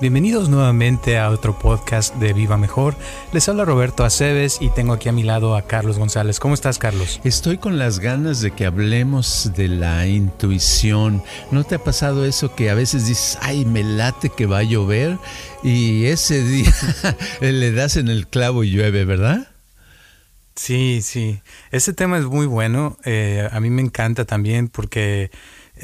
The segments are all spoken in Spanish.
Bienvenidos nuevamente a otro podcast de Viva Mejor. Les habla Roberto Aceves y tengo aquí a mi lado a Carlos González. ¿Cómo estás, Carlos? Estoy con las ganas de que hablemos de la intuición. ¿No te ha pasado eso que a veces dices, ay, me late que va a llover y ese día le das en el clavo y llueve, ¿verdad? Sí, sí. Ese tema es muy bueno. Eh, a mí me encanta también porque...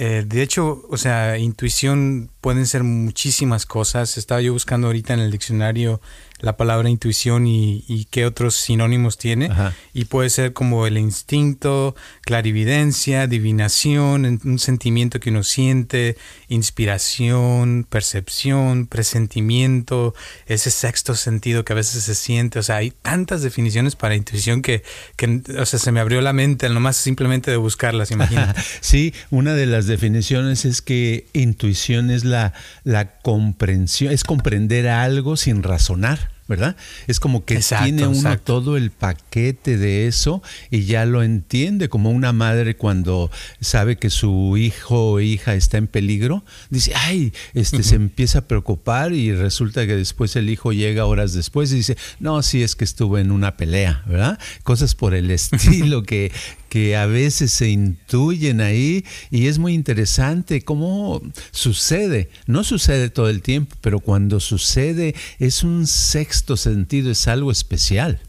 Eh, de hecho, o sea, intuición pueden ser muchísimas cosas. Estaba yo buscando ahorita en el diccionario la palabra intuición y, qué otros sinónimos tiene. Y puede ser como el instinto, clarividencia, adivinación, un sentimiento que uno siente, inspiración, percepción, presentimiento, ese sexto sentido que a veces se siente. O sea, hay tantas definiciones para intuición que, o sea, se me abrió la mente nomás simplemente de buscarlas, imagínate. sí, una de las definiciones es que intuición es la, la comprensión, es comprender algo sin razonar. ¿Verdad? Es como que tiene uno todo el paquete de eso y ya lo entiende, como una madre cuando sabe que su hijo o hija está en peligro, dice, ay, este se empieza a preocupar y resulta que después el hijo llega horas después y dice, no, sí es que estuvo en una pelea, ¿verdad? Cosas por el estilo que, que a veces se intuyen ahí y es muy interesante cómo sucede. No sucede todo el tiempo, pero cuando sucede es un sexto sentido, es algo especial.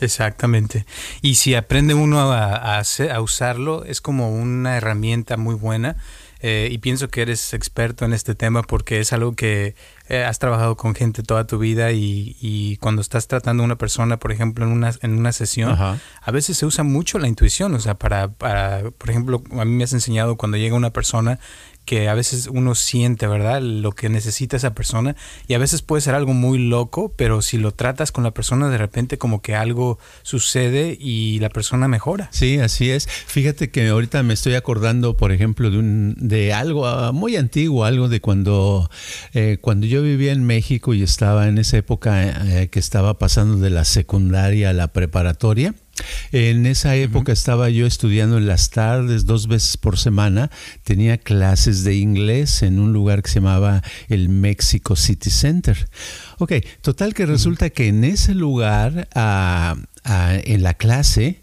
Exactamente. Y si aprende uno a, usarlo, es como una herramienta muy buena. Eh, y pienso que eres experto en este tema porque es algo que eh, has trabajado con gente toda tu vida y, y, cuando estás tratando a una persona, por ejemplo, en una, en una sesión, a veces se usa mucho la intuición. O sea, para, para, por ejemplo, a mí me has enseñado cuando llega una persona que a veces uno siente, ¿verdad? Lo que necesita esa persona y a veces puede ser algo muy loco, pero si lo tratas con la persona de repente como que algo sucede y la persona mejora. Sí, así es. Fíjate que ahorita me estoy acordando, por ejemplo, de, un, de algo ah, muy antiguo, algo de cuando, eh, cuando yo vivía en México y estaba en esa época eh, que estaba pasando de la secundaria a la preparatoria. En esa época estaba yo estudiando en las tardes, dos veces por semana. Tenía clases de inglés en un lugar que se llamaba el Mexico City Center. Ok, total que resulta que en ese lugar ah, en la clase,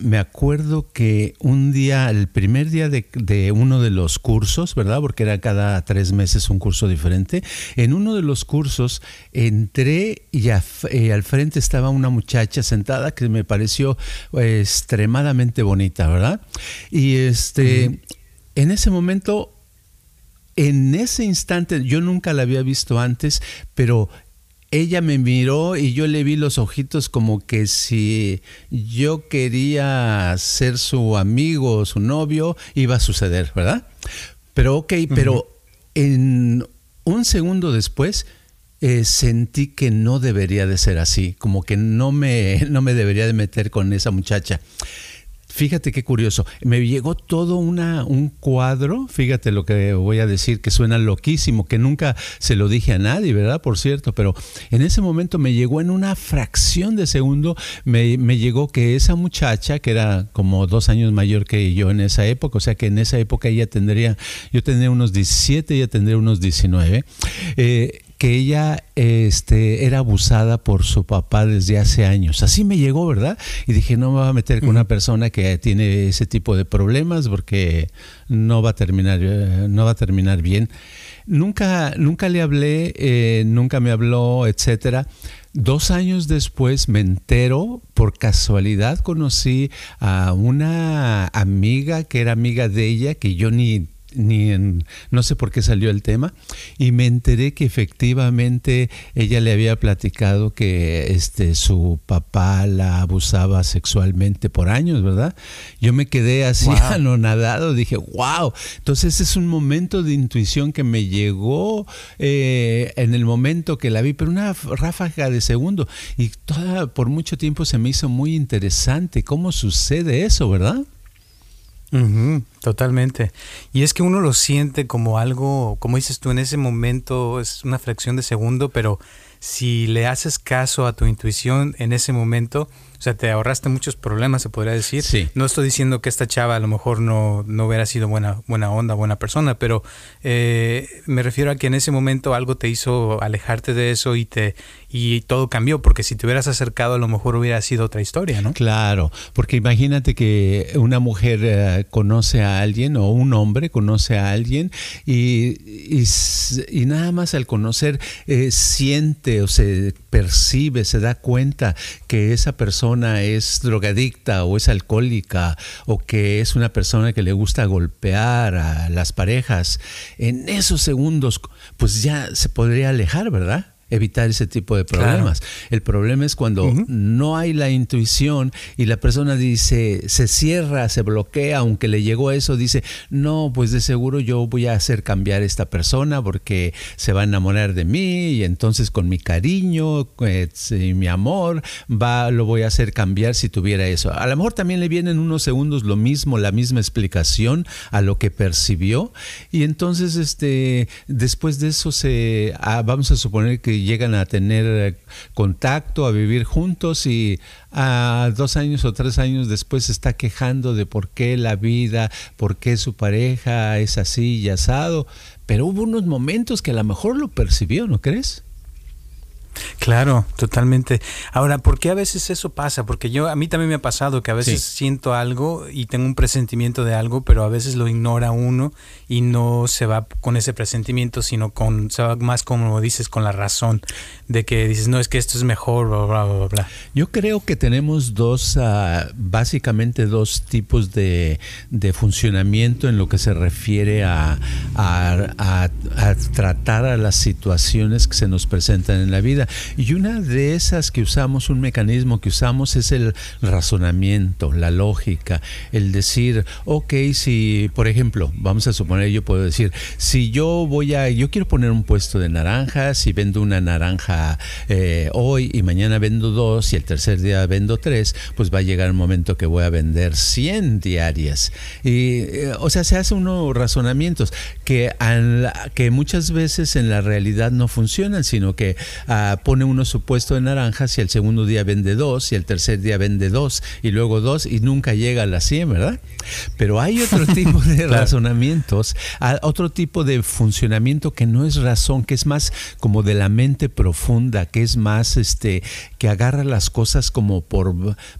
me acuerdo que un día, el primer día de, uno de los cursos, ¿verdad? Porque era cada tres meses un curso diferente. En uno de los cursos entré y eh, al frente estaba una muchacha sentada que me pareció eh, extremadamente bonita, ¿verdad? Y este, en ese momento en ese instante, yo nunca la había visto antes, pero ella me miró y yo le vi los ojitos como que si yo quería ser su amigo o su novio, iba a suceder, ¿verdad? Pero ok, pero en un segundo después eh, sentí que no debería de ser así, como que no me, no me debería de meter con esa muchacha. Fíjate qué curioso. Me llegó todo una, un cuadro, fíjate lo que voy a decir, que suena loquísimo, que nunca se lo dije a nadie, ¿verdad? Por cierto, pero en ese momento me llegó en una fracción de segundo, me, llegó que esa muchacha, que era como dos años mayor que yo en esa época, o sea que en esa época ella tendría, yo tendría unos 17, ella tendría unos 19, eh, que ella este, era abusada por su papá desde hace años. Así me llegó, ¿verdad? Y dije, no me voy a meter con una persona que tiene ese tipo de problemas porque no va a terminar, eh, no va a terminar bien. Nunca, nunca le hablé, eh, nunca me habló, etcétera. Dos años después me entero, por casualidad conocí a una amiga que era amiga de ella, que yo ni ni en, no sé por qué salió el tema, y me enteré que efectivamente ella le había platicado que este, su papá la abusaba sexualmente por años, ¿verdad? Yo me quedé así anonadado, dije, wow, entonces es un momento de intuición que me llegó eh, en el momento que la vi, pero una ráfaga de segundo, y toda, por mucho tiempo se me hizo muy interesante cómo sucede eso, ¿verdad? Totalmente. Y es que uno lo siente como algo, como dices tú, en ese momento es una fracción de segundo, pero si le haces caso a tu intuición en ese momento, o sea, te ahorraste muchos problemas, se podría decir. Sí. No estoy diciendo que esta chava a lo mejor no, no hubiera sido buena, buena onda, buena persona, pero eh, me refiero a que en ese momento algo te hizo alejarte de eso y te y todo cambió, porque si te hubieras acercado a lo mejor hubiera sido otra historia, ¿no? Claro, porque imagínate que una mujer eh, conoce a alguien o un hombre conoce a alguien y, y, nada más al conocer eh, siente o se percibe, se da cuenta que esa persona es drogadicta o es alcohólica o que es una persona que le gusta golpear a las parejas, en esos segundos pues ya se podría alejar, ¿verdad? Evitar ese tipo de problemas. El problema es cuando no hay la intuición y la persona dice, se cierra, se bloquea, aunque le llegó eso, dice, no, pues de seguro yo voy a hacer cambiar esta persona porque se va a enamorar de mí y entonces con mi cariño y mi amor va, lo voy a hacer cambiar si tuviera eso. A lo mejor también le vienen unos segundos lo mismo, la misma explicación a lo que percibió y entonces este, después de eso se, ah, vamos a suponer que llegan a tener eh, contacto, a vivir juntos y a dos años o tres años después se está quejando de por qué la vida, por qué su pareja es así y asado. Pero hubo unos momentos que a lo mejor lo percibió, ¿no crees? Claro, totalmente. Ahora, ¿por qué a veces eso pasa? Porque yo, a mí también me ha pasado que a veces siento algo y tengo un presentimiento de algo, pero a veces lo ignora uno y no se va con ese presentimiento, sino con, se va más como dices, con la razón de que dices, no, es que esto es mejor, bla, bla, bla, bla. Yo creo que tenemos dos, ah, básicamente dos tipos de, de, funcionamiento en lo que se refiere a, a tratar a las situaciones que se nos presentan en la vida. Y una de esas que usamos, un mecanismo que usamos es el razonamiento, la lógica, el decir, ok, si, por ejemplo, vamos a suponer, yo puedo decir, si yo voy a, yo quiero poner un puesto de naranjas, si vendo una naranja eh, hoy y mañana vendo dos y el tercer día vendo tres, pues va a llegar un momento que voy a vender 100 diarias. Y, eh, o sea, se hace unos razonamientos que, que muchas veces en la realidad no funcionan, sino que uh, pone uno su puesto de naranjas y el segundo día vende dos y el tercer día vende dos y luego dos y nunca llega a las 100, ¿verdad? Pero hay otro tipo de razonamientos, otro tipo de funcionamiento que no es razón, que es más como de la mente profunda, que es más este que agarra las cosas como por,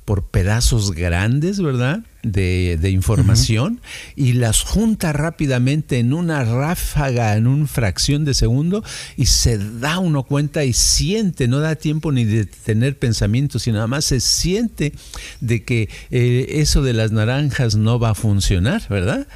por pedazos grandes, ¿verdad? De, información y las junta rápidamente en una ráfaga, en una fracción de segundo y se da uno cuenta y siente, no da tiempo ni de tener pensamientos, sino nada más se siente de que eh, eso de las naranjas no va a funcionar, ¿verdad?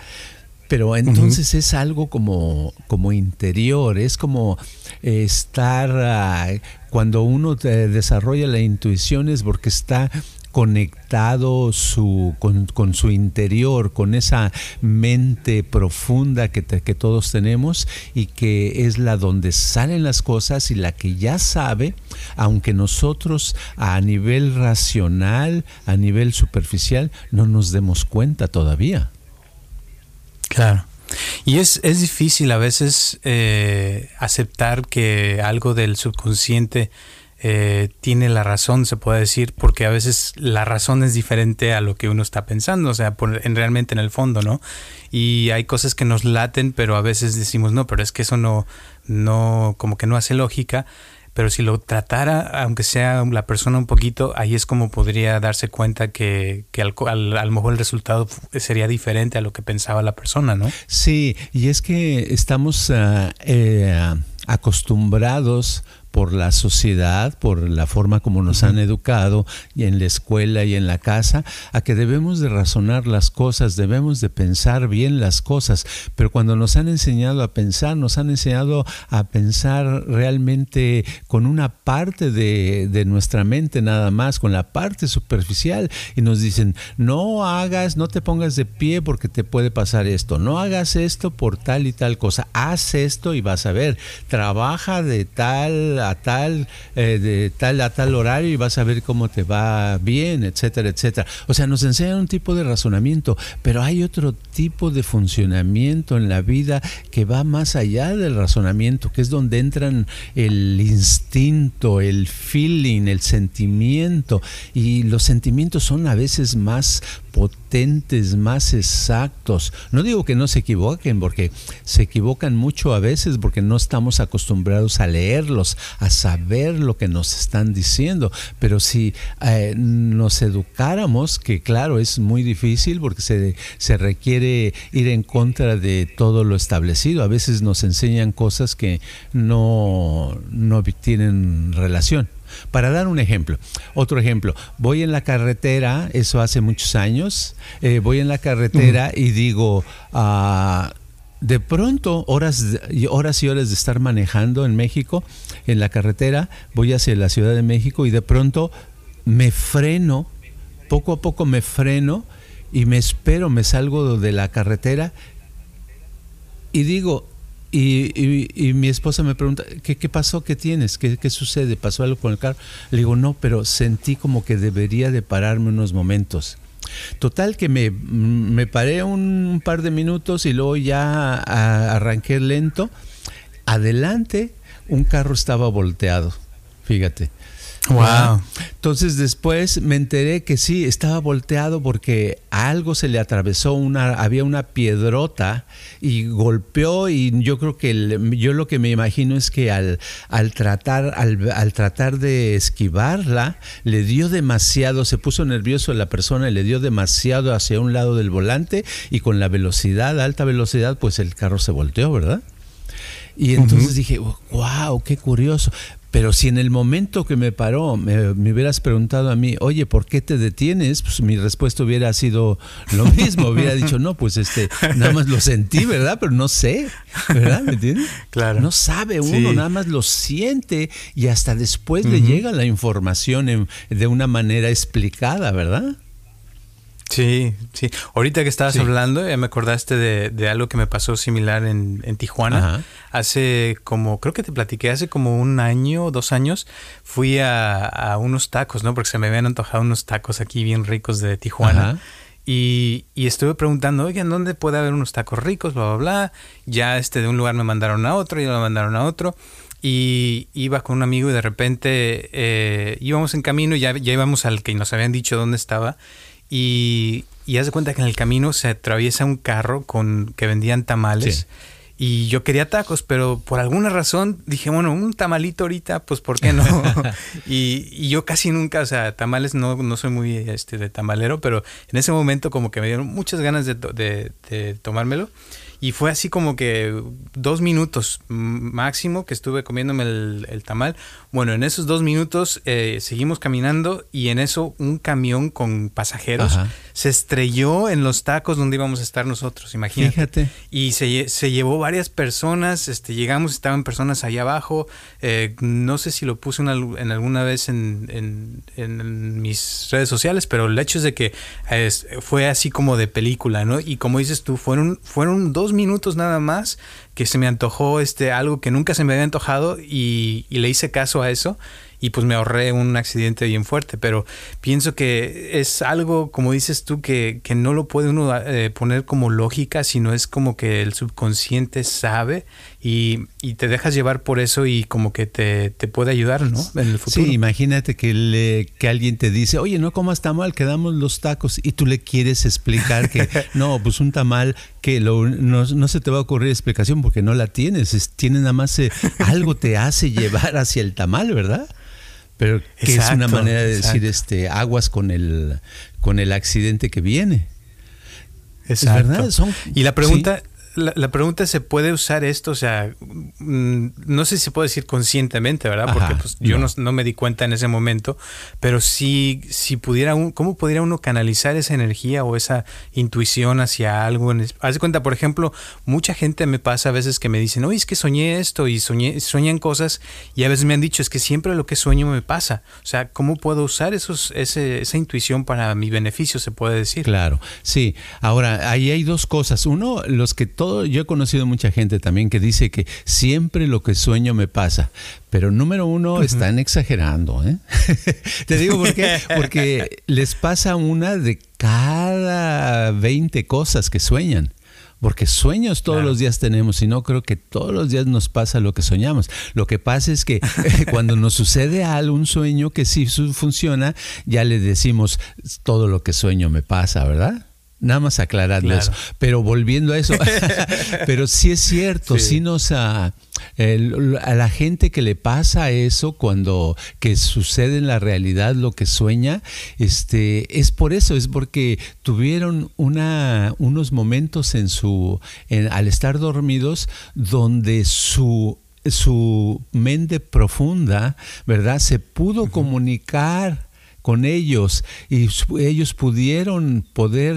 Pero entonces es algo como, como interior, es como estar, ah, cuando uno desarrolla la intuición es porque está conectado su, con, su interior, con esa mente profunda que, que todos tenemos y que es la donde salen las cosas y la que ya sabe, aunque nosotros a nivel racional, a nivel superficial, no nos demos cuenta todavía. Claro. Y es, es difícil a veces eh, aceptar que algo del subconsciente eh, tiene la razón, se puede decir, porque a veces la razón es diferente a lo que uno está pensando, o sea, en, realmente en el fondo, ¿no? Y hay cosas que nos laten, pero a veces decimos, no, pero es que eso no, no, como que no hace lógica. Pero si lo tratara, aunque sea la persona un poquito, ahí es como podría darse cuenta que, que al, a lo mejor el resultado sería diferente a lo que pensaba la persona, ¿no? Sí, y es que estamos eh, acostumbrados por la sociedad, por la forma como nos han educado y en la escuela y en la casa, a que debemos de razonar las cosas, debemos de pensar bien las cosas, pero cuando nos han enseñado a pensar, nos han enseñado a pensar realmente con una parte de, de nuestra mente nada más, con la parte superficial, y nos dicen, no hagas, no te pongas de pie porque te puede pasar esto, no hagas esto por tal y tal cosa, haz esto y vas a ver, trabaja de tal a tal, eh, de tal a tal horario y vas a ver cómo te va bien, etcétera, etcétera. O sea, nos enseñan un tipo de razonamiento, pero hay otro tipo de funcionamiento en la vida que va más allá del razonamiento, que es donde entran el instinto, el feeling, el sentimiento. Y los sentimientos son a veces más potentes, más exactos. No digo que no se equivoquen, porque se equivocan mucho a veces porque no estamos acostumbrados a leerlos, a saber lo que nos están diciendo. Pero si eh, nos educáramos, que claro, es muy difícil porque se, se requiere ir en contra de todo lo establecido. A veces nos enseñan cosas que no, no tienen relación. Para dar un ejemplo, otro ejemplo, voy en la carretera, eso hace muchos años, eh, voy en la carretera y digo, ah, de pronto, horas, horas y horas de estar manejando en México, en la carretera, voy hacia la Ciudad de México y de pronto me freno, poco a poco me freno y me espero, me salgo de la carretera y digo, y, mi esposa me pregunta, ¿qué, pasó? ¿Qué tienes? ¿Qué, ¿Qué, sucede? ¿Pasó algo con el carro? Le digo, no, pero sentí como que debería de pararme unos momentos. Total que me, me paré un, par de minutos y luego ya arranqué lento. Adelante, un carro estaba volteado, fíjate. Wow. Entonces después me enteré que sí, estaba volteado porque algo se le atravesó, una, había una piedrota y golpeó y yo creo que yo lo que me imagino es que al, al tratar, al, tratar de esquivarla, le dio demasiado, se puso nervioso la persona y le dio demasiado hacia un lado del volante y con la velocidad, alta velocidad, pues el carro se volteó, ¿verdad? Y entonces dije, wow, qué curioso. Pero si en el momento que me paró me, hubieras preguntado a mí, oye, ¿por qué te detienes? Pues mi respuesta hubiera sido lo mismo. hubiera dicho, no, pues este, nada más lo sentí, ¿verdad? Pero no sé, ¿verdad? ¿Me entiendes? Claro. No sabe uno, nada más lo siente y hasta después le llega la información de una manera explicada, ¿verdad? Sí, sí. Ahorita que estabas hablando, ya me acordaste de, algo que me pasó similar en, Tijuana. Hace como, creo que te platiqué, hace como un año o dos años, fui a, unos tacos, ¿no? Porque se me habían antojado unos tacos aquí bien ricos de Tijuana. Y, y, estuve preguntando, oigan, ¿dónde puede haber unos tacos ricos? Bla, bla, bla. Ya este de un lugar me mandaron a otro y me mandaron a otro. Y iba con un amigo y de repente eh, íbamos en camino y ya, ya íbamos al que nos habían dicho dónde estaba. Y, y haz de cuenta que en el camino se atraviesa un carro con que vendían tamales. Y yo quería tacos, pero por alguna razón dije, bueno, un tamalito ahorita, pues ¿por qué no? y, y, yo casi nunca, o sea, tamales no, no soy muy este, de tamalero, pero en ese momento como que me dieron muchas ganas de, de, de tomármelo. Y fue así como que dos minutos máximo que estuve comiéndome el, tamal. Bueno, en esos dos minutos eh, seguimos caminando y en eso un camión con pasajeros se estrelló en los tacos donde íbamos a estar nosotros, imagínate. Fíjate. Y se, se llevó varias personas, este, llegamos, estaban personas ahí abajo. Eh, no sé si lo puse en alguna vez en, en, mis redes sociales, pero el hecho es de que fue así como de película, ¿no? Y como dices tú, fueron, fueron dos minutos nada más que se me antojó este, algo que nunca se me había antojado y, y le hice caso a eso y pues me ahorré un accidente bien fuerte, pero pienso que es algo, como dices tú, que, que no lo puede uno eh, poner como lógica, sino es como que el subconsciente sabe y, y te dejas llevar por eso y como que te, te, puede ayudar, ¿no? En el futuro. Sí, imagínate que, le, que alguien te dice, oye, no comas tamal, que damos los tacos y tú le quieres explicar que no, pues un tamal que lo, no, no, se te va a ocurrir explicación porque no la tienes, es, tiene nada más eh, algo te hace llevar hacia el tamal, ¿verdad? Pero que es una manera de decir este aguas con el con el accidente que viene. Exacto. ¿Es verdad? y la pregunta la, pregunta se puede usar esto, o sea, mm, no sé si se puede decir conscientemente, ¿verdad? Porque pues, yo no. me di cuenta en ese momento, pero si, si pudiera, un, ¿cómo pudiera uno canalizar esa energía o esa intuición hacia algo? Haz de cuenta, por ejemplo, mucha gente me pasa a veces que me dicen, oye, es que soñé esto y soñé, sueñan cosas y a veces me han dicho, es que siempre lo que sueño me pasa. O sea, ¿cómo puedo usar esos, esa intuición para mi beneficio, se puede decir? Claro, sí. Ahora, ahí hay dos cosas. Uno, los que todo, yo he conocido mucha gente también que dice que siempre lo que sueño me pasa. Pero número uno, están exagerando. ¿eh? Te digo por qué. Porque les pasa una de cada 20 cosas que sueñan. Porque sueños todos los días tenemos y no creo que todos los días nos pasa lo que soñamos. Lo que pasa es que cuando nos sucede algo, un sueño que sí funciona, ya le decimos todo lo que sueño me pasa, ¿verdad? Nada más aclarando eso. Pero volviendo a eso, pero sí es cierto, sí, nos a, a la gente que le pasa eso cuando que sucede en la realidad lo que sueña, este es por eso, es porque tuvieron una unos momentos en su al estar dormidos donde su su mente profunda, ¿verdad? Se pudo comunicar con ellos y ellos pudieron poder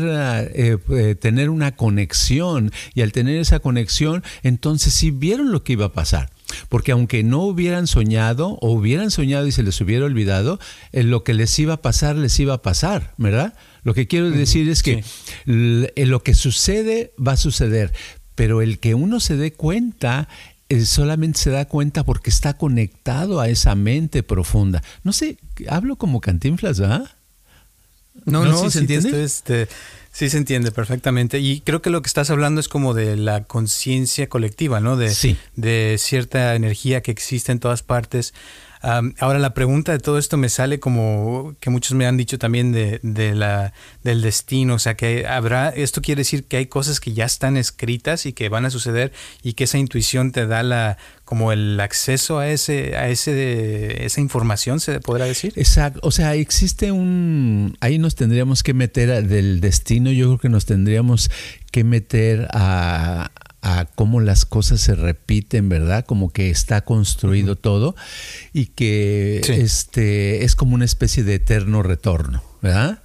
eh, eh, tener una conexión y al tener esa conexión entonces sí vieron lo que iba a pasar. Porque aunque no hubieran soñado o hubieran soñado y se les hubiera olvidado, eh, lo que les iba a pasar les iba a pasar, ¿verdad? Lo que quiero decir es que lo que sucede va a suceder, pero el que uno se dé cuenta solamente se da cuenta porque está conectado a esa mente profunda. No sé, hablo como cantinflas, ¿verdad? No, no, se entiende? Este, sí se entiende perfectamente. Y creo que lo que estás hablando es como de la conciencia colectiva, ¿no? De, de cierta energía que existe en todas partes ahora la pregunta de todo esto me sale como que muchos me han dicho también de, la, del destino, o sea que habrá, esto quiere decir que hay cosas que ya están escritas y que van a suceder y que esa intuición te da la como el acceso a ese a ese esa información se podrá decir. Exacto, o sea, existe un ahí nos tendríamos que meter del destino, yo creo que nos tendríamos que meter a a cómo las cosas se repiten, ¿verdad? Como que está construido todo y que este es como una especie de eterno retorno. ¿verdad?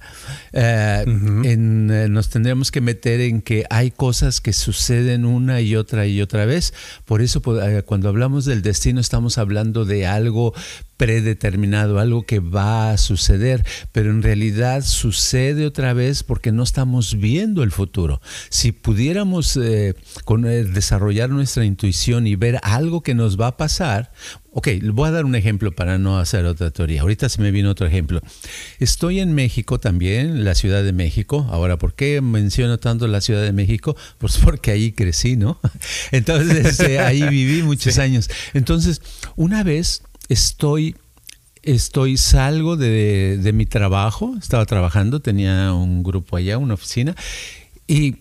Eh, eh, nos tendríamos que meter en que hay cosas que suceden una y otra y otra vez. Por eso eh, cuando hablamos del destino estamos hablando de algo predeterminado, algo que va a suceder, pero en realidad sucede otra vez porque no estamos viendo el futuro. Si pudiéramos desarrollar nuestra intuición y ver algo que nos va a pasar, Ok, voy a dar un ejemplo para no hacer otra teoría. Ahorita se me viene otro ejemplo. Estoy en México también, la Ciudad de México. Ahora, ¿por qué menciono tanto la Ciudad de México? Pues porque ahí crecí, ¿no? Entonces, eh, ahí viví muchos años. Entonces, una vez estoy, estoy salgo de, de mi trabajo, estaba trabajando, tenía un grupo allá, una oficina, y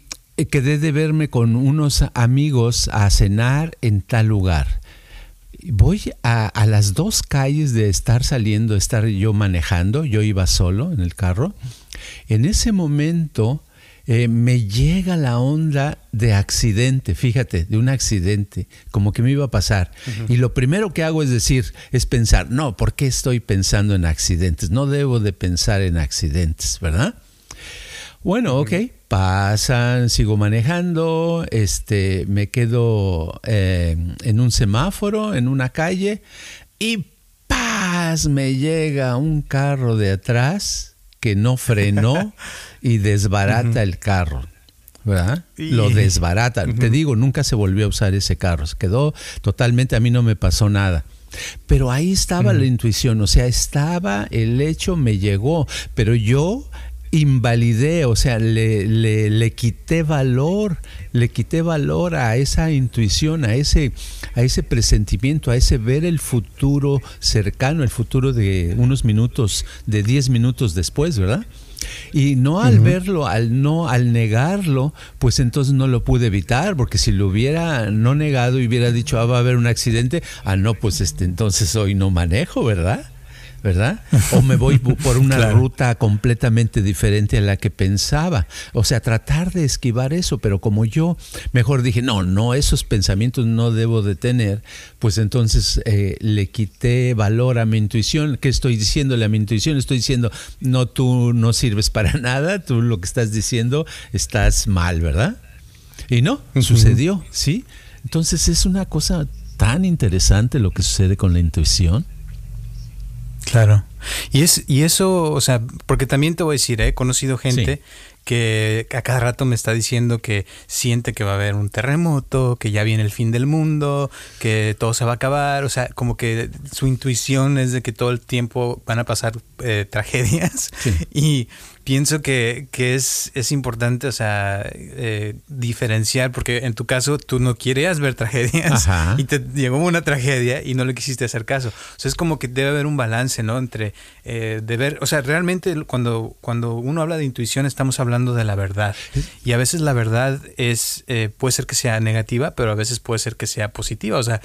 quedé de verme con unos amigos a cenar en tal lugar voy a, las dos calles de estar saliendo, estar yo manejando, yo iba solo en el carro. En ese momento eh, me llega la onda de accidente, fíjate, de un accidente, como que me iba a pasar. Y lo primero que hago es decir, es pensar, no, ¿por qué estoy pensando en accidentes? No debo de pensar en accidentes, ¿verdad? Bueno, ok, pasan, sigo manejando, este, me quedo eh, en un semáforo, en una calle, y ¡paz! me llega un carro de atrás que no frenó y desbarata el carro. ¿verdad? Lo desbarata. Te digo, nunca se volvió a usar ese carro. Se quedó totalmente, a mí no me pasó nada. Pero ahí estaba la intuición, o sea, estaba el hecho, me llegó, pero yo invalidé, o sea, le, le, quité valor, le quité valor a esa intuición, a ese, a ese presentimiento, a ese ver el futuro cercano, el futuro de unos minutos, de 10 minutos después, ¿verdad? Y no al verlo, al no, al negarlo, pues entonces no lo pude evitar, porque si lo hubiera no negado y hubiera dicho, ah, va a haber un accidente, ah, no, pues este, entonces hoy no manejo, ¿verdad? ¿Verdad? O me voy por una ruta completamente diferente a la que pensaba. O sea, tratar de esquivar eso, pero como yo mejor dije, no, no, esos pensamientos no debo de tener, pues entonces eh, le quité valor a mi intuición. ¿Qué estoy diciéndole a mi intuición? Estoy diciendo, no, tú no sirves para nada, tú lo que estás diciendo estás mal, ¿verdad? Y no, sucedió, ¿sí? Entonces es una cosa tan interesante lo que sucede con la intuición. Claro. Y es y eso, o sea, porque también te voy a decir, he conocido gente que a cada rato me está diciendo que siente que va a haber un terremoto, que ya viene el fin del mundo, que todo se va a acabar, o sea, como que su intuición es de que todo el tiempo van a pasar eh, tragedias. Y pienso que, que es, es, importante, o sea, eh, diferenciar, porque en tu caso tú no querías ver tragedias y te llegó una tragedia y no le quisiste hacer caso. O sea, es como que debe haber un balance, ¿no? Entre eh, de ver, o sea, realmente cuando, cuando uno habla de intuición estamos hablando de la verdad. Y a veces la verdad es, eh, puede ser que sea negativa, pero a veces puede ser que sea positiva. O sea,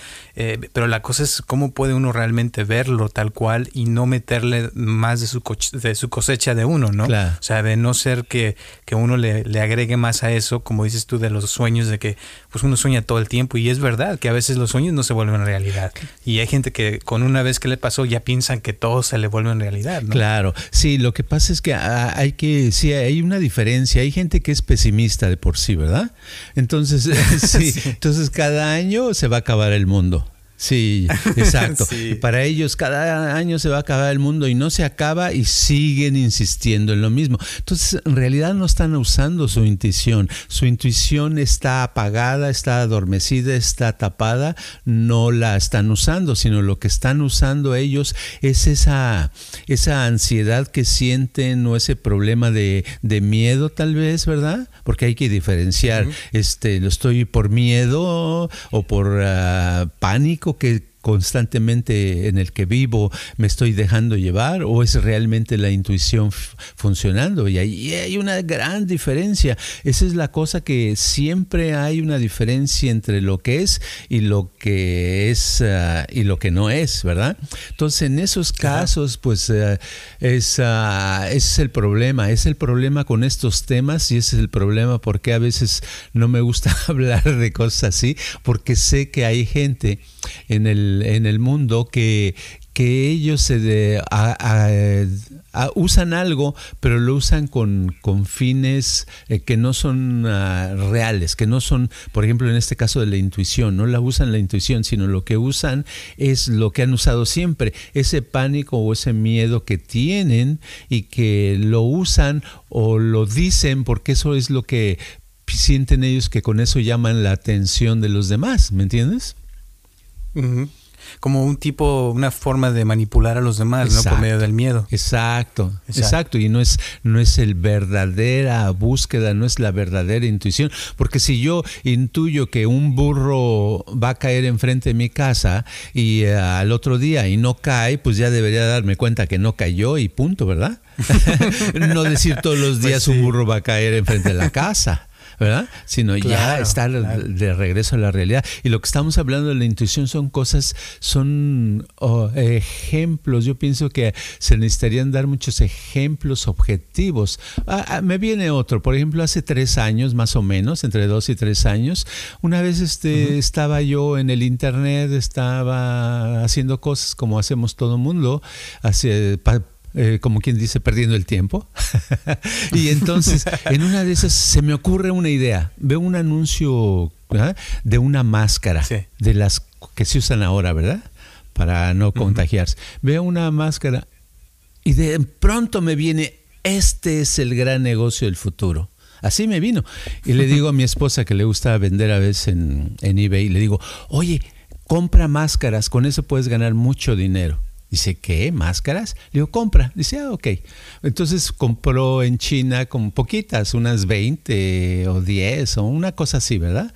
pero la cosa es cómo puede uno realmente verlo tal cual y no meterle más de su, de su cosecha de uno, ¿no? Claro. O sea, de no ser que, que uno le, le, agregue más a eso, como dices tú, de los sueños, de que pues uno sueña todo el tiempo y es verdad que a veces los sueños no se vuelven realidad. Y hay gente que con una vez que le pasó ya piensan que todo se le vuelve en realidad. ¿no? Claro, sí, lo que pasa es que hay que, sí, hay una diferencia. Hay gente que es pesimista de por sí, ¿verdad? Entonces, sí, sí. entonces cada año se va a acabar el mundo. Sí, exacto. Y para ellos cada año se va a acabar el mundo y no se acaba y siguen insistiendo en lo mismo. Entonces, en realidad no están usando su intuición. Su intuición está apagada, está adormecida, está tapada, no la están usando, sino lo que están usando ellos es esa, esa ansiedad que sienten o ese problema de, de miedo tal vez, ¿verdad? Porque hay que diferenciar, este, lo estoy por miedo o por uh, pánico que constantemente en el que vivo me estoy dejando llevar o es realmente la intuición funcionando y ahí hay una gran diferencia. Esa es la cosa que siempre hay una diferencia entre lo que es y lo que es uh, y lo que no es verdad entonces en esos casos pues uh, es, uh, ese es el problema es el problema con estos temas y ese es el problema porque a veces no me gusta hablar de cosas así porque sé que hay gente en el, en el mundo que, que ellos se de, usan algo, pero lo usan con, con fines eh, que no son uh, reales, que no son, por ejemplo, en este caso de la intuición, no la usan la intuición, sino lo que usan es lo que han usado siempre, ese pánico o ese miedo que tienen y que lo usan o lo dicen porque eso es lo que sienten ellos que con eso llaman la atención de los demás, ¿me entiendes? Como un tipo, una forma de manipular a los demás, ¿no? Por medio del miedo. Exacto, exacto, Y no es, no es el verdadera búsqueda, no es la verdadera intuición. Porque si yo intuyo que un burro va a caer enfrente de mi casa y eh, al otro día y no cae, pues ya debería darme cuenta que no cayó y punto, ¿verdad? no decir todos los pues días un burro va a caer enfrente de la casa. ¿Verdad? Sino ya estar de regreso a la realidad. Y lo que estamos hablando de la intuición son cosas, son oh, ejemplos. Yo pienso que se necesitarían dar muchos ejemplos objetivos. Ah, ah, me viene otro, por ejemplo, hace tres años más o menos, entre dos y tres años, una vez este, estaba yo en el internet, estaba haciendo cosas como hacemos todo mundo, hace, eh, como quien dice, perdiendo el tiempo. y entonces, en una de esas se me ocurre una idea. Veo un anuncio de una máscara, de las que se usan ahora, ¿verdad? Para no contagiarse. Veo una máscara y de pronto me viene, este es el gran negocio del futuro. Así me vino. Y le digo a mi esposa que le gusta vender a veces en, en eBay, le digo, oye, compra máscaras, con eso puedes ganar mucho dinero. Dice, ¿qué? ¿Máscaras? Le digo, compra. Dice, ah, ok. Entonces compró en China con poquitas, unas 20 o 10 o una cosa así, ¿verdad?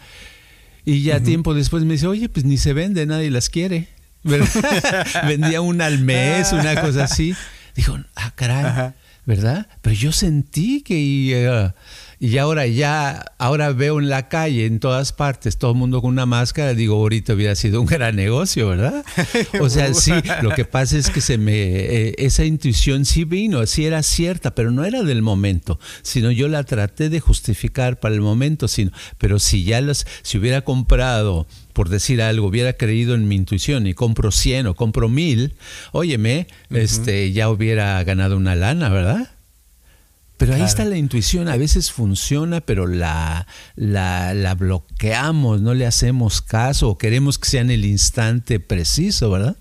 Y ya tiempo después me dice, oye, pues ni se vende, nadie las quiere. Vendía una al mes, una cosa así. Dijo, ah, caray, ¿verdad? Pero yo sentí que, Y ahora ya, ahora veo en la calle, en todas partes, todo el mundo con una máscara, digo, ahorita hubiera sido un gran negocio, ¿verdad? O sea, sí, lo que pasa es que se me, eh, esa intuición sí vino, sí era cierta, pero no era del momento, sino yo la traté de justificar para el momento, sino, pero si ya las, si hubiera comprado por decir algo, hubiera creído en mi intuición y compro 100 o compro 1000, óyeme, este, ya hubiera ganado una lana, ¿verdad? Pero ahí está la intuición, a veces funciona, pero la, la, bloqueamos, no le hacemos caso o queremos que sea en el instante preciso, ¿verdad?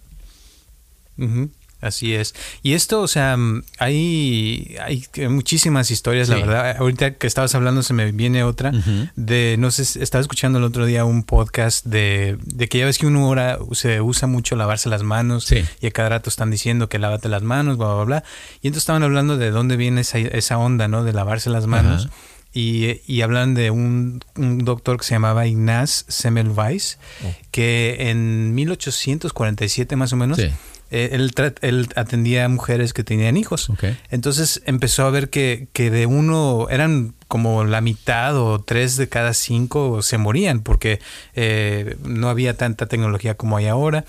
Así es. Y esto, o sea, mm, hay, hay muchísimas historias, la verdad. Ahorita que estabas hablando se me viene otra de, no sé, estaba escuchando el otro día un podcast de, de que ya ves que uno ahora se usa mucho lavarse las manos y a cada rato están diciendo que lávate las manos, bla, bla, bla. Y entonces estaban hablando de dónde viene esa, esa onda, ¿no? De lavarse las manos. Y, y, hablan de un, un, doctor que se llamaba Ignaz Semmelweis, oh. que en 1847 más o menos eh, él, él, atendía a mujeres que tenían hijos. Entonces empezó a ver que, que, de uno eran como la mitad o tres de cada cinco se morían porque eh, no había tanta tecnología como hay ahora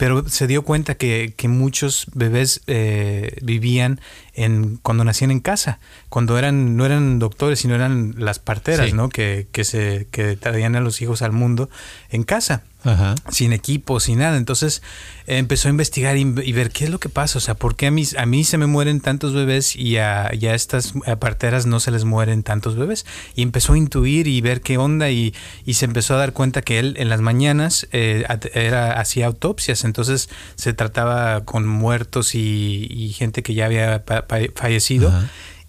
pero se dio cuenta que, que muchos bebés eh, vivían en cuando nacían en casa, cuando eran no eran doctores, sino eran las parteras, ¿no? Que, que se que traían a los hijos al mundo en casa sin equipo, sin nada. Entonces empezó a investigar y, ver qué es lo que pasa. O sea, ¿por qué a mí, a mí se me mueren tantos bebés y a, estas parteras no se les mueren tantos bebés? Y empezó a intuir y ver qué onda y, se empezó a dar cuenta que él en las mañanas eh, era, hacía autopsias. Entonces se trataba con muertos y, gente que ya había fallecido.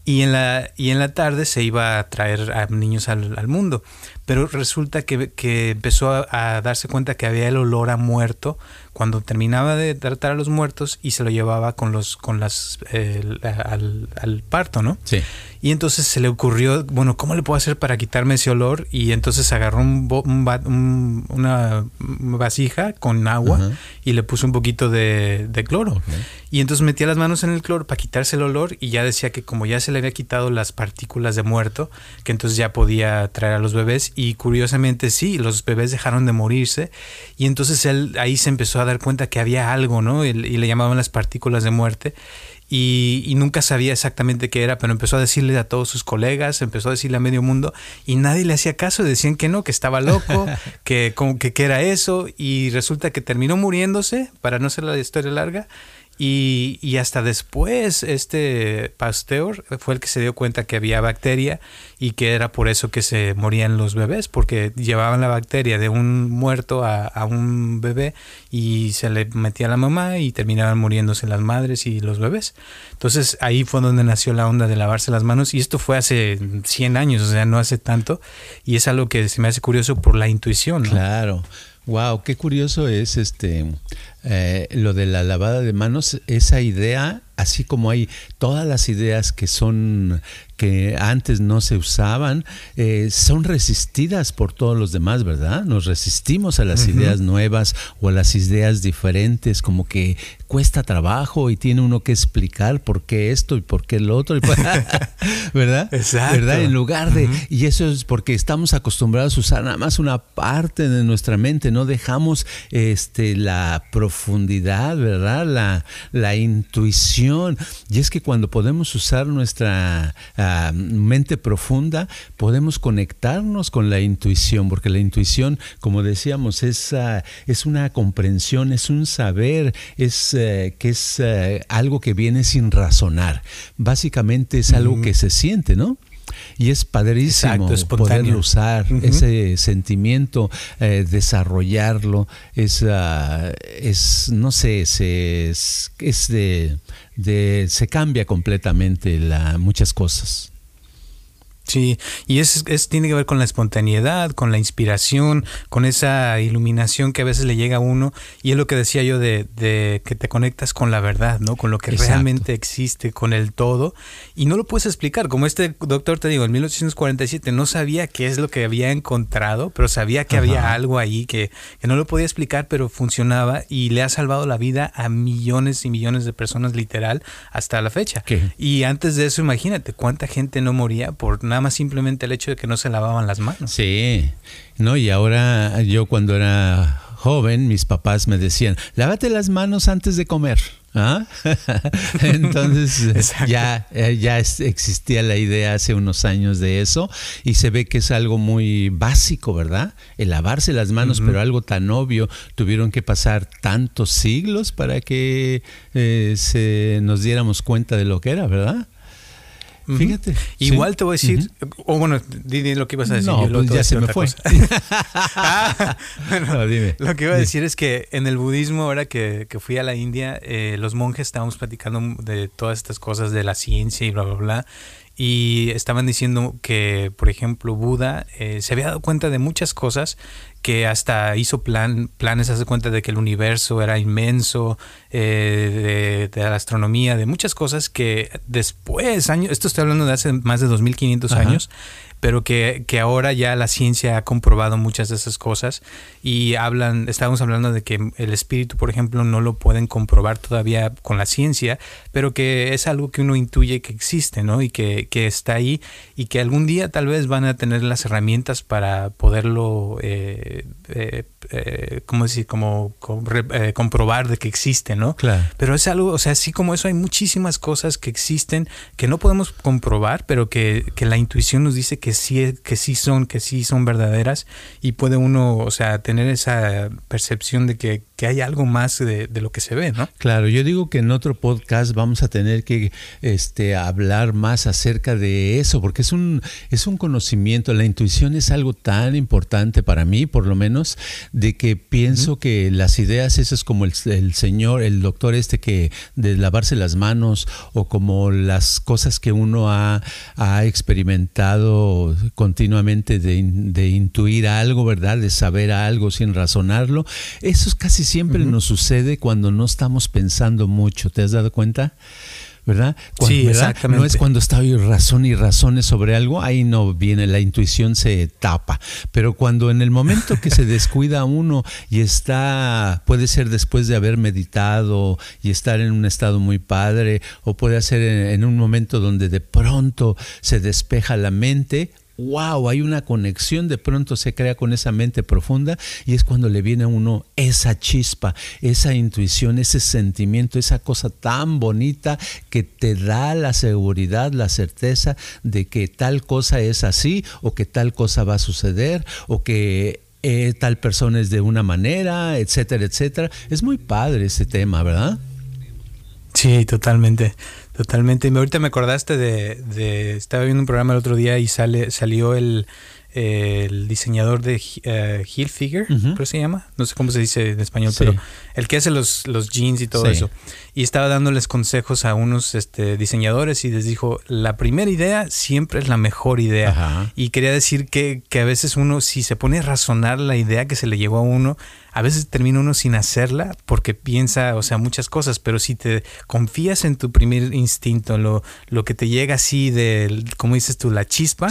Y en, la, y en la tarde se iba a traer a niños al, al mundo pero resulta que, que empezó a, darse cuenta que había el olor a muerto cuando terminaba de tratar a los muertos y se lo llevaba con los con las al, al, parto, ¿no? Sí. Y entonces se le ocurrió, bueno, ¿cómo le puedo hacer para quitarme ese olor? Y entonces agarró un, un, una vasija con agua y le puso un poquito de, de cloro. Y entonces metía las manos en el cloro para quitarse el olor y ya decía que como ya se le había quitado las partículas de muerto, que entonces ya podía traer a los bebés. Y curiosamente sí, los bebés dejaron de morirse. Y entonces él ahí se empezó a dar cuenta que había algo, ¿no? y le llamaban las partículas de muerte. Y, nunca sabía exactamente qué era, pero empezó a decirle a todos sus colegas, empezó a decirle a medio mundo y nadie le hacía caso, decían que no, que estaba loco, que, que, que era eso. Y resulta que terminó muriéndose, para no ser la historia larga, y, y, hasta después este Pasteur fue el que se dio cuenta que había bacteria y que era por eso que se morían los bebés, porque llevaban la bacteria de un muerto a, a un bebé y se le metía a la mamá y terminaban muriéndose las madres y los bebés. Entonces ahí fue donde nació la onda de lavarse las manos y esto fue hace 100 años, o sea, no hace tanto y es algo que se me hace curioso por la intuición. Claro. Wow, qué curioso es este eh, lo de la lavada de manos, esa idea, así como hay todas las ideas que son que antes no se usaban, eh, son resistidas por todos los demás, ¿verdad? Nos resistimos a las ideas nuevas o a las ideas diferentes, como que cuesta trabajo y tiene uno que explicar por qué esto y por qué lo otro, ¿verdad? Exacto. ¿Verdad? En lugar de, y eso es porque estamos acostumbrados a usar nada más una parte de nuestra mente, no dejamos este, la profundidad, ¿verdad? La, la intuición. Y es que cuando podemos usar nuestra ah, mente profunda, podemos conectarnos con la intuición, porque la intuición, como decíamos, es, ah, es una comprensión, es un saber, es eh, que es eh, algo que viene sin razonar. Básicamente es algo que se siente, ¿no? Y es padrísimo poder usar ese sentimiento, eh, desarrollarlo. Es, ah, es, no sé, es, es de, de, se cambia completamente la, muchas cosas. Sí, y es, es, tiene que ver con la espontaneidad, con la inspiración, con esa iluminación que a veces le llega a uno. Y es lo que decía yo de, de que te conectas con la verdad, ¿no? Con lo que realmente existe, con el todo. Y no lo puedes explicar. Como este doctor te digo, en 1847 no sabía qué es lo que había encontrado, pero sabía que había algo ahí que, que no lo podía explicar, pero funcionaba y le ha salvado la vida a millones y millones de personas, literal, hasta la fecha. Y antes de eso, imagínate cuánta gente no moría por nada nada más simplemente el hecho de que no se lavaban las manos. Sí, no, y ahora yo cuando era joven, mis papás me decían, lávate las manos antes de comer. ¿Ah? Entonces ya, eh, ya existía la idea hace unos años de eso y se ve que es algo muy básico, ¿verdad? El lavarse las manos, pero algo tan obvio, tuvieron que pasar tantos siglos para que eh, se nos diéramos cuenta de lo que era, ¿verdad? Fíjate. Igual te voy a decir, o bueno, di, lo que ibas a decir. No, pues ya se me fue. Ah, lo que iba a decir es que en el budismo, ahora que, que fui a la India, eh, los monjes estábamos platicando de todas estas cosas de la ciencia y bla, bla, bla y estaban diciendo que, por ejemplo, Buda eh, se había dado cuenta de muchas cosas que hasta hizo plan, planes, hace cuenta de que el universo era inmenso, eh, de, la astronomía, de muchas cosas que después, años, esto estoy hablando de hace más de 2500 años, pero que, que, ahora ya la ciencia ha comprobado muchas de esas cosas y hablan, estábamos hablando de que el espíritu, por ejemplo, no lo pueden comprobar todavía con la ciencia, pero que es algo que uno intuye que existe, ¿no? Y que, que está ahí y que algún día tal vez van a tener las herramientas para poderlo, eh, eh, eh ¿cómo decir? Como, eh, comprobar de que existe, ¿no? Claro. Pero es algo, o sea, así como eso hay muchísimas cosas que existen que no podemos comprobar, pero que, que la intuición nos dice que que sí, que sí son, que sí son verdaderas y puede uno, o sea, tener esa percepción de que, que hay algo más de, de, lo que se ve, ¿no? Claro, yo digo que en otro podcast vamos a tener que este, hablar más acerca de eso, porque es un, es un conocimiento, la intuición es algo tan importante para mí, por lo menos, de que pienso que las ideas, eso es como el, el señor, el doctor este que de lavarse las manos o como las cosas que uno ha, ha experimentado continuamente de, intuir algo, ¿verdad? De saber algo sin razonarlo. Eso casi siempre nos sucede cuando no estamos pensando mucho. ¿Te has dado cuenta? ¿verdad? sí, exactamente. No es cuando estoy razón y razones sobre algo, ahí no viene, la intuición se tapa. Pero cuando en el momento que se descuida uno y está, puede ser después de haber meditado y estar en un estado muy padre, o puede ser en un momento donde de pronto se despeja la mente, wow, hay una conexión, de pronto se crea con esa mente profunda y es cuando le viene a uno esa chispa, esa intuición, ese sentimiento, esa cosa tan bonita que te da la seguridad, la certeza de que tal cosa es así o que tal cosa va a suceder o que eh, tal persona es de una manera, etcétera, etcétera. Es muy padre ese tema, ¿verdad? Sí, totalmente. Totalmente. Ahorita me acordaste de, de, Estaba viendo un programa el otro día y sale salió el, el diseñador de uh, Hilfiger, creo se llama. No sé cómo se dice en español, pero el que hace los, los jeans y todo eso. Y estaba dándoles consejos a unos este, diseñadores y les dijo, la primera idea siempre es la mejor idea. Y quería decir que, que, a veces uno, si se pone a razonar la idea que se le llevó a uno, a veces termina uno sin hacerla porque piensa, o sea, muchas cosas, pero si te confías en tu primer instinto, lo, lo que te llega así de, como dices tú, la chispa,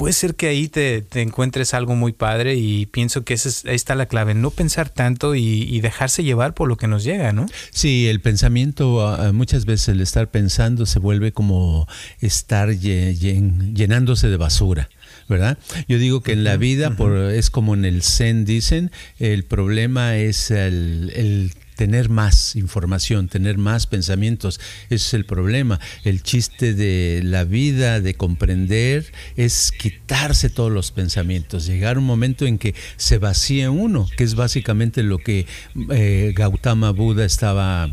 puede ser que ahí te, encuentres algo muy padre y pienso que esa ahí está la clave, no pensar tanto y, dejarse llevar por lo que nos llega, ¿no? Sí, el pensamiento, ah, muchas veces el estar pensando se vuelve como estar llenándose de basura. ¿verdad? Yo digo que en la vida, por, es como en el Zen dicen, el problema es el, el tener más información, tener más pensamientos. Ese es el problema. El chiste de la vida, de comprender, es quitarse todos los pensamientos, llegar a un momento en que se vacía uno, que es básicamente lo que eh, Gautama Buda estaba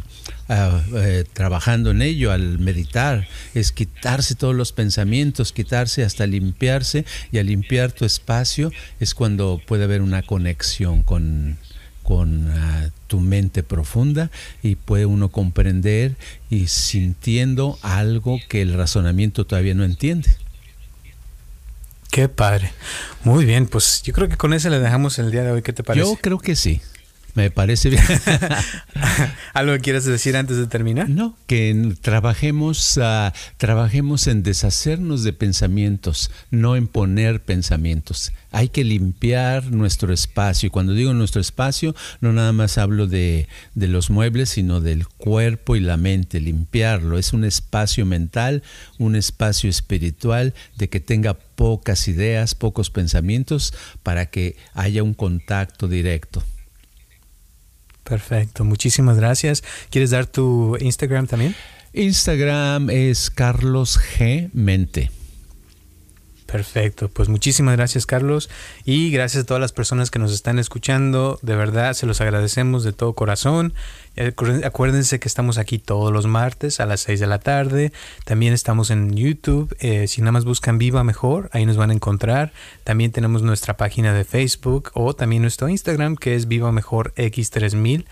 ah, eh, trabajando en ello al meditar, es quitarse todos los pensamientos, quitarse hasta limpiarse y al limpiar tu espacio es cuando puede haber una conexión con con ah, tu mente profunda y puede uno comprender y sintiendo algo que el razonamiento todavía no entiende. Qué padre. Muy bien, pues yo creo que con eso le dejamos el día de hoy. ¿Qué te parece? Yo creo que sí. Me parece bien. ¿Algo que quieras decir antes de terminar? No, que trabajemos, uh, trabajemos en deshacernos de pensamientos, no en poner pensamientos. Hay que limpiar nuestro espacio. Y cuando digo nuestro espacio, no nada más hablo de, de los muebles, sino del cuerpo y la mente. Limpiarlo. Es un espacio mental, un espacio espiritual de que tenga pocas ideas, pocos pensamientos, para que haya un contacto directo. Perfecto, muchísimas gracias. ¿Quieres dar tu Instagram también? Instagram es Carlos G. Mente. Perfecto, pues muchísimas gracias Carlos. Y gracias a todas las personas que nos están escuchando, de verdad se los agradecemos de todo corazón. Acuérdense que estamos aquí todos los martes a las 6 de la tarde, también estamos en YouTube, eh, si nada más buscan Viva Mejor, ahí nos van a encontrar, también tenemos nuestra página de Facebook o también nuestro Instagram que es Viva Mejor X3000.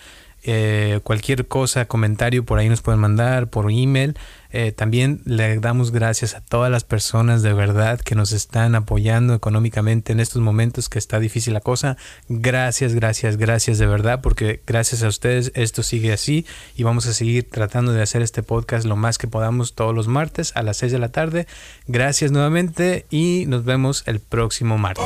Eh, cualquier cosa, comentario por ahí nos pueden mandar por email. Eh, también le damos gracias a todas las personas de verdad que nos están apoyando económicamente en estos momentos que está difícil la cosa. Gracias, gracias, gracias de verdad, porque gracias a ustedes esto sigue así y vamos a seguir tratando de hacer este podcast lo más que podamos todos los martes a las 6 de la tarde. Gracias nuevamente y nos vemos el próximo martes.